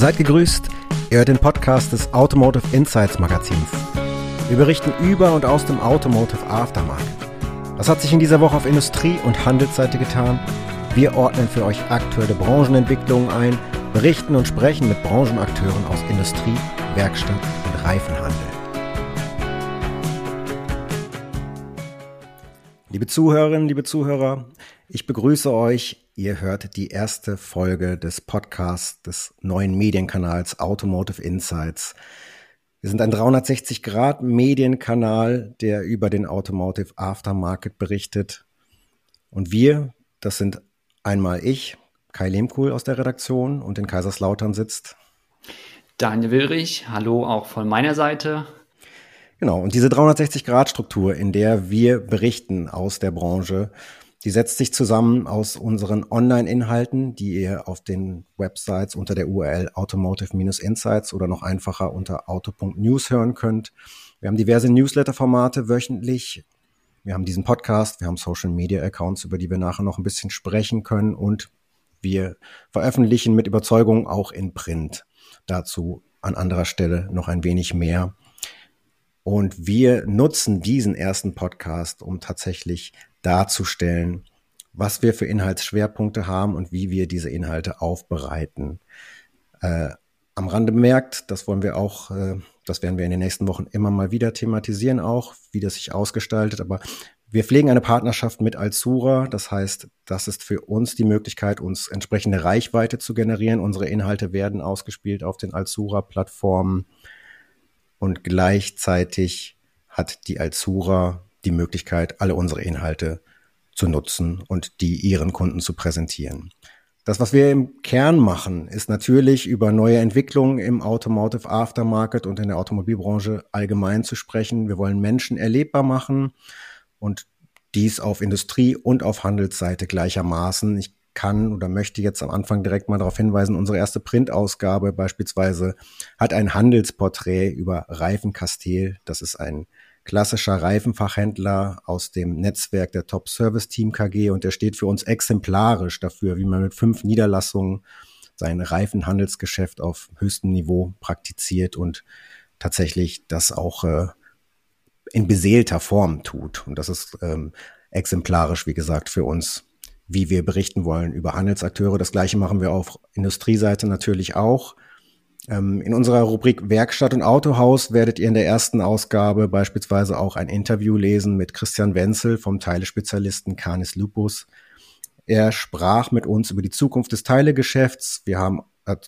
Seid gegrüßt, ihr hört den Podcast des Automotive Insights Magazins. Wir berichten über und aus dem Automotive Aftermarket. Was hat sich in dieser Woche auf Industrie- und Handelsseite getan? Wir ordnen für euch aktuelle Branchenentwicklungen ein, berichten und sprechen mit Branchenakteuren aus Industrie, Werkstatt und Reifenhandel. Liebe Zuhörerinnen, liebe Zuhörer, ich begrüße euch. Ihr hört die erste Folge des Podcasts des neuen Medienkanals Automotive Insights. Wir sind ein 360-Grad-Medienkanal, der über den Automotive Aftermarket berichtet. Und wir, das sind einmal ich, Kai Lehmkuhl aus der Redaktion und in Kaiserslautern sitzt. Daniel Willrich, hallo auch von meiner Seite. Genau, und diese 360-Grad-Struktur, in der wir berichten aus der Branche, die setzt sich zusammen aus unseren Online-Inhalten, die ihr auf den Websites unter der URL Automotive-Insights oder noch einfacher unter auto.news hören könnt. Wir haben diverse Newsletter-Formate wöchentlich. Wir haben diesen Podcast, wir haben Social-Media-Accounts, über die wir nachher noch ein bisschen sprechen können und wir veröffentlichen mit Überzeugung auch in Print. Dazu an anderer Stelle noch ein wenig mehr. Und wir nutzen diesen ersten Podcast, um tatsächlich darzustellen, was wir für Inhaltsschwerpunkte haben und wie wir diese Inhalte aufbereiten. Äh, am Rande bemerkt, das wollen wir auch, äh, das werden wir in den nächsten Wochen immer mal wieder thematisieren, auch wie das sich ausgestaltet. Aber wir pflegen eine Partnerschaft mit Alzura. Das heißt, das ist für uns die Möglichkeit, uns entsprechende Reichweite zu generieren. Unsere Inhalte werden ausgespielt auf den Alzura-Plattformen und gleichzeitig hat die Alzura die Möglichkeit, alle unsere Inhalte zu nutzen und die ihren Kunden zu präsentieren. Das, was wir im Kern machen, ist natürlich über neue Entwicklungen im Automotive Aftermarket und in der Automobilbranche allgemein zu sprechen. Wir wollen Menschen erlebbar machen und dies auf Industrie- und auf Handelsseite gleichermaßen. Ich kann oder möchte jetzt am Anfang direkt mal darauf hinweisen, unsere erste Printausgabe beispielsweise hat ein Handelsporträt über Reifen Castell. Das ist ein klassischer Reifenfachhändler aus dem Netzwerk der Top Service Team KG und der steht für uns exemplarisch dafür, wie man mit fünf Niederlassungen sein Reifenhandelsgeschäft auf höchstem Niveau praktiziert und tatsächlich das auch äh, in beseelter Form tut. Und das ist ähm, exemplarisch, wie gesagt, für uns, wie wir berichten wollen über Handelsakteure. Das gleiche machen wir auf Industrieseite natürlich auch. Ähm, in unserer Rubrik Werkstatt und Autohaus werdet ihr in der ersten Ausgabe beispielsweise auch ein Interview lesen mit Christian Wenzel vom Teilespezialisten Canis Lupus. Er sprach mit uns über die Zukunft des Teilegeschäfts. Wir haben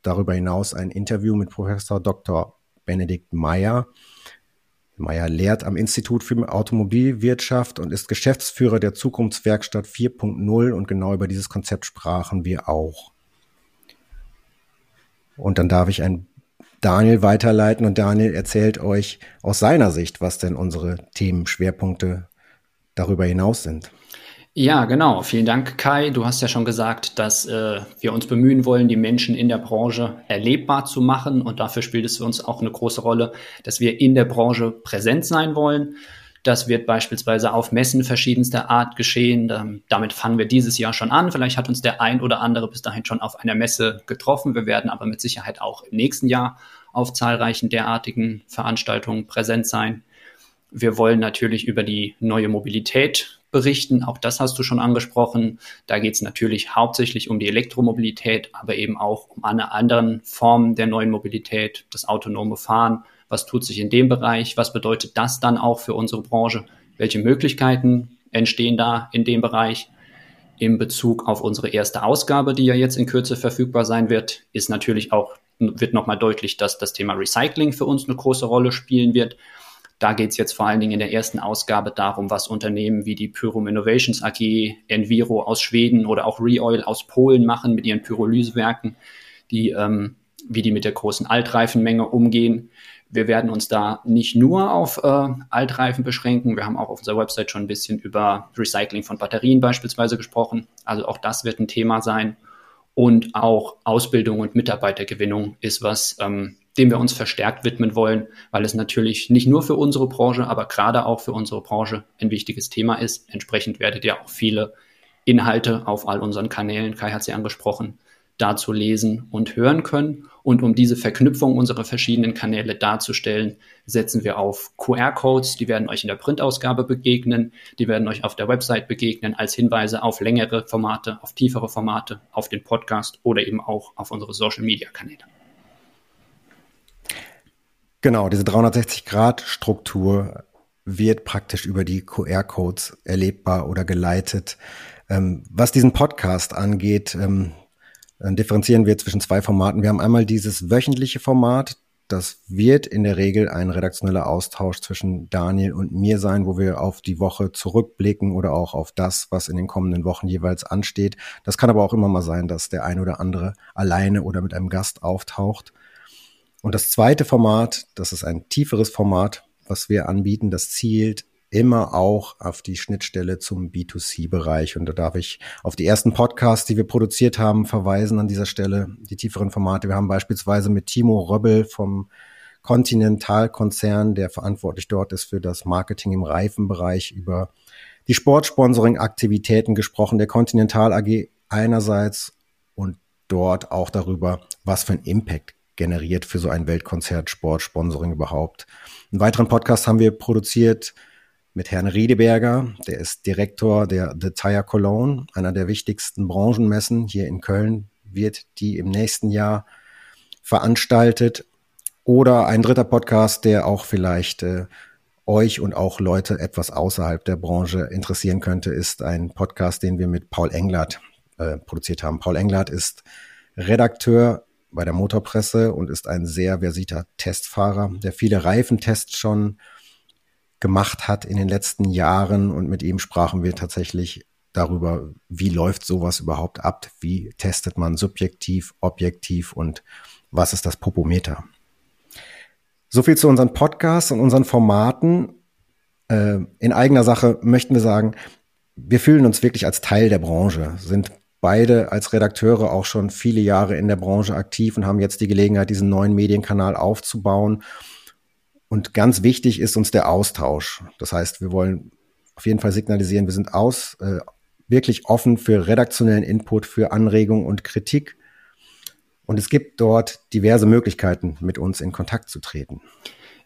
darüber hinaus ein Interview mit Professor Dr. Benedikt Meyer. Meyer lehrt am Institut für Automobilwirtschaft und ist Geschäftsführer der Zukunftswerkstatt 4.0 und genau über dieses Konzept sprachen wir auch. Und dann darf ich ein Daniel weiterleiten und Daniel erzählt euch aus seiner Sicht, was denn unsere Themenschwerpunkte darüber hinaus sind. Ja, genau. Vielen Dank, Kai. Du hast ja schon gesagt, dass äh, wir uns bemühen wollen, die Menschen in der Branche erlebbar zu machen. Und dafür spielt es für uns auch eine große Rolle, dass wir in der Branche präsent sein wollen. Das wird beispielsweise auf Messen verschiedenster Art geschehen. Damit fangen wir dieses Jahr schon an. Vielleicht hat uns der ein oder andere bis dahin schon auf einer Messe getroffen. Wir werden aber mit Sicherheit auch im nächsten Jahr auf zahlreichen derartigen Veranstaltungen präsent sein. Wir wollen natürlich über die neue Mobilität berichten. Auch das hast du schon angesprochen. Da geht es natürlich hauptsächlich um die Elektromobilität, aber eben auch um alle anderen Formen der neuen Mobilität, das autonome Fahren was tut sich in dem Bereich, was bedeutet das dann auch für unsere Branche, welche Möglichkeiten entstehen da in dem Bereich. In Bezug auf unsere erste Ausgabe, die ja jetzt in Kürze verfügbar sein wird, ist natürlich auch, wird nochmal deutlich, dass das Thema Recycling für uns eine große Rolle spielen wird. Da geht es jetzt vor allen Dingen in der ersten Ausgabe darum, was Unternehmen wie die Pyrum Innovations AG, Enviro aus Schweden oder auch Reoil aus Polen machen mit ihren Pyrolysewerken, die, ähm, wie die mit der großen Altreifenmenge umgehen. Wir werden uns da nicht nur auf äh, Altreifen beschränken. Wir haben auch auf unserer Website schon ein bisschen über Recycling von Batterien beispielsweise gesprochen. Also auch das wird ein Thema sein. Und auch Ausbildung und Mitarbeitergewinnung ist was, ähm, dem wir uns verstärkt widmen wollen, weil es natürlich nicht nur für unsere Branche, aber gerade auch für unsere Branche ein wichtiges Thema ist. Entsprechend werdet ihr auch viele Inhalte auf all unseren Kanälen, Kai hat sie angesprochen, dazu lesen und hören können. Und um diese Verknüpfung unserer verschiedenen Kanäle darzustellen, setzen wir auf QR-Codes. Die werden euch in der Printausgabe begegnen. Die werden euch auf der Website begegnen als Hinweise auf längere Formate, auf tiefere Formate, auf den Podcast oder eben auch auf unsere Social-Media-Kanäle. Genau, diese 360-Grad-Struktur wird praktisch über die QR-Codes erlebbar oder geleitet. Ähm, was diesen Podcast angeht, ähm, dann differenzieren wir zwischen zwei Formaten. Wir haben einmal dieses wöchentliche Format. Das wird in der Regel ein redaktioneller Austausch zwischen Daniel und mir sein, wo wir auf die Woche zurückblicken oder auch auf das, was in den kommenden Wochen jeweils ansteht. Das kann aber auch immer mal sein, dass der eine oder andere alleine oder mit einem Gast auftaucht. Und das zweite Format, das ist ein tieferes Format, was wir anbieten, das zielt immer auch auf die Schnittstelle zum B2C-Bereich. Und da darf ich auf die ersten Podcasts, die wir produziert haben, verweisen an dieser Stelle, die tieferen Formate. Wir haben beispielsweise mit Timo Röbbel vom Continental-Konzern, der verantwortlich dort ist für das Marketing im Reifenbereich, über die Sportsponsoring-Aktivitäten gesprochen, der Continental AG einerseits und dort auch darüber, was für ein Impact generiert für so ein Weltkonzert Sportsponsoring überhaupt. Einen weiteren Podcast haben wir produziert mit Herrn Riedeberger, der ist Direktor der The Tire Cologne, einer der wichtigsten Branchenmessen hier in Köln, wird die im nächsten Jahr veranstaltet. Oder ein dritter Podcast, der auch vielleicht äh, euch und auch Leute etwas außerhalb der Branche interessieren könnte, ist ein Podcast, den wir mit Paul Englert äh, produziert haben. Paul Englert ist Redakteur bei der Motorpresse und ist ein sehr versierter Testfahrer, der viele Reifentests schon gemacht hat in den letzten Jahren. Und mit ihm sprachen wir tatsächlich darüber, wie läuft sowas überhaupt ab? Wie testet man subjektiv, objektiv und was ist das Popometer? So viel zu unseren Podcasts und unseren Formaten. Äh, in eigener Sache möchten wir sagen, wir fühlen uns wirklich als Teil der Branche, sind beide als Redakteure auch schon viele Jahre in der Branche aktiv und haben jetzt die Gelegenheit, diesen neuen Medienkanal aufzubauen und ganz wichtig ist uns der Austausch. Das heißt, wir wollen auf jeden Fall signalisieren, wir sind aus, äh, wirklich offen für redaktionellen Input, für Anregungen und Kritik. Und es gibt dort diverse Möglichkeiten, mit uns in Kontakt zu treten.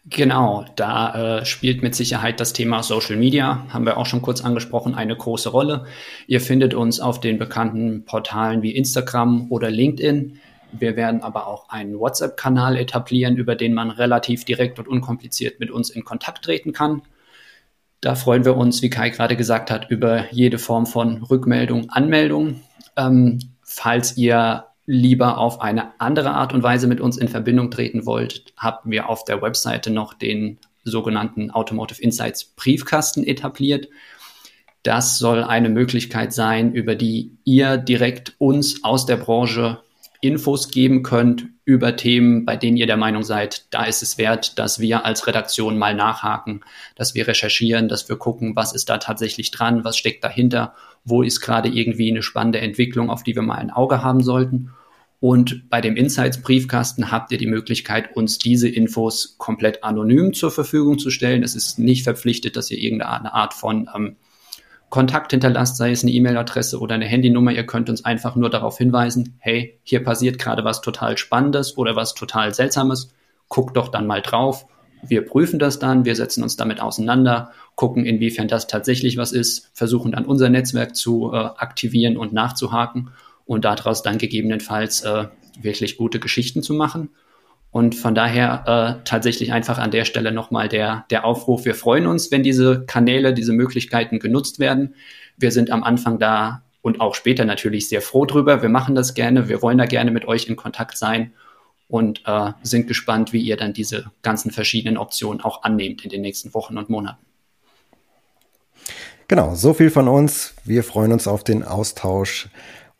Genau, da äh, spielt mit Sicherheit das Thema Social Media, haben wir auch schon kurz angesprochen, eine große Rolle. Ihr findet uns auf den bekannten Portalen wie Instagram oder LinkedIn. Wir werden aber auch einen WhatsApp-Kanal etablieren, über den man relativ direkt und unkompliziert mit uns in Kontakt treten kann. Da freuen wir uns, wie Kai gerade gesagt hat, über jede Form von Rückmeldung, Anmeldung. Ähm, falls ihr lieber auf eine andere Art und Weise mit uns in Verbindung treten wollt, haben wir auf der Webseite noch den sogenannten Automotive Insights Briefkasten etabliert. Das soll eine Möglichkeit sein, über die ihr direkt uns aus der Branche Infos geben könnt über Themen, bei denen ihr der Meinung seid, da ist es wert, dass wir als Redaktion mal nachhaken, dass wir recherchieren, dass wir gucken, was ist da tatsächlich dran, was steckt dahinter, wo ist gerade irgendwie eine spannende Entwicklung, auf die wir mal ein Auge haben sollten. Und bei dem Insights-Briefkasten habt ihr die Möglichkeit, uns diese Infos komplett anonym zur Verfügung zu stellen. Es ist nicht verpflichtet, dass ihr irgendeine Art von ähm, Kontakt hinterlasst, sei es eine E-Mail-Adresse oder eine Handynummer. Ihr könnt uns einfach nur darauf hinweisen, hey, hier passiert gerade was total Spannendes oder was total Seltsames. Guckt doch dann mal drauf. Wir prüfen das dann, wir setzen uns damit auseinander, gucken, inwiefern das tatsächlich was ist, versuchen dann unser Netzwerk zu äh, aktivieren und nachzuhaken und daraus dann gegebenenfalls äh, wirklich gute Geschichten zu machen. Und von daher äh, tatsächlich einfach an der Stelle nochmal der, der Aufruf. Wir freuen uns, wenn diese Kanäle, diese Möglichkeiten genutzt werden. Wir sind am Anfang da und auch später natürlich sehr froh drüber. Wir machen das gerne. Wir wollen da gerne mit euch in Kontakt sein und äh, sind gespannt, wie ihr dann diese ganzen verschiedenen Optionen auch annehmt in den nächsten Wochen und Monaten. Genau, so viel von uns. Wir freuen uns auf den Austausch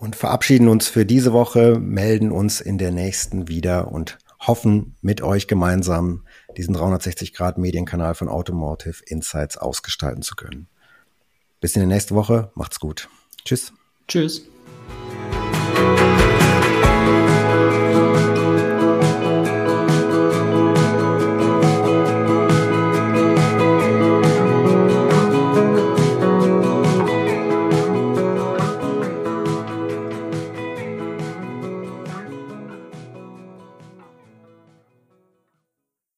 und verabschieden uns für diese Woche, melden uns in der nächsten wieder und hoffen, mit euch gemeinsam diesen 360-Grad-Medienkanal von Automotive Insights ausgestalten zu können. Bis in die nächste Woche. Macht's gut. Tschüss. Tschüss.